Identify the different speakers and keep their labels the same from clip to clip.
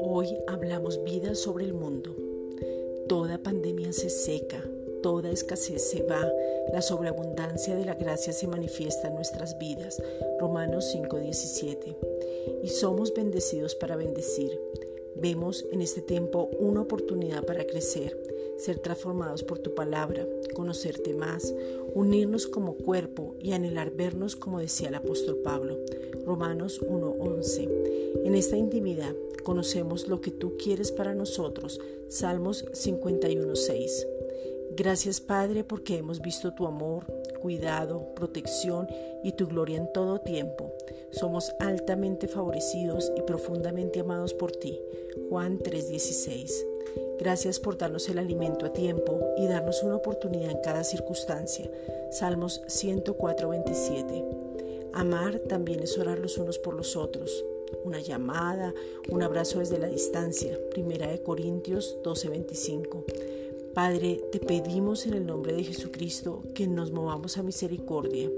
Speaker 1: Hoy hablamos vida sobre el mundo. Toda pandemia se seca, toda escasez se va, la sobreabundancia de la gracia se manifiesta en nuestras vidas. Romanos 5:17. Y somos bendecidos para bendecir. Vemos en este tiempo una oportunidad para crecer, ser transformados por tu palabra, conocerte más, unirnos como cuerpo y anhelar vernos como decía el apóstol Pablo. Romanos 1:11. En esta intimidad conocemos lo que tú quieres para nosotros. Salmos 51:6. Gracias Padre porque hemos visto tu amor, cuidado, protección y tu gloria en todo tiempo. Somos altamente favorecidos y profundamente amados por ti. Juan 3:16. Gracias por darnos el alimento a tiempo y darnos una oportunidad en cada circunstancia. Salmos 104:27. Amar también es orar los unos por los otros. Una llamada, un abrazo desde la distancia. Primera de Corintios 12:25. Padre, te pedimos en el nombre de Jesucristo que nos movamos a misericordia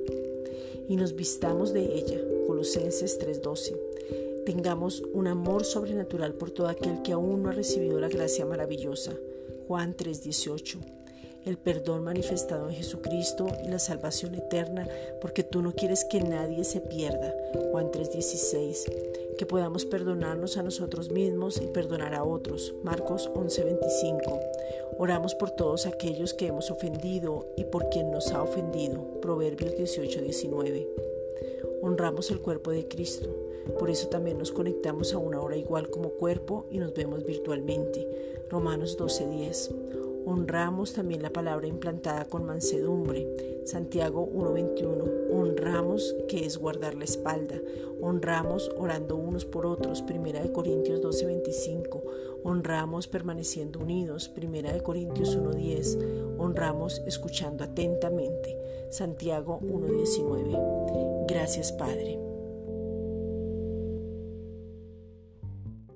Speaker 1: y nos vistamos de ella. Colosenses 3:12. Tengamos un amor sobrenatural por todo aquel que aún no ha recibido la gracia maravillosa. Juan 3:18 el perdón manifestado en Jesucristo y la salvación eterna, porque tú no quieres que nadie se pierda. Juan 3:16. Que podamos perdonarnos a nosotros mismos y perdonar a otros. Marcos 11:25. Oramos por todos aquellos que hemos ofendido y por quien nos ha ofendido. Proverbios 18:19. Honramos el cuerpo de Cristo. Por eso también nos conectamos a una hora igual como cuerpo y nos vemos virtualmente. Romanos 12:10. Honramos también la palabra implantada con mansedumbre. Santiago 1.21. Honramos que es guardar la espalda. Honramos orando unos por otros. Primera de Corintios 12.25. Honramos permaneciendo unidos. Primera de Corintios 1.10. Honramos escuchando atentamente. Santiago 1.19. Gracias Padre.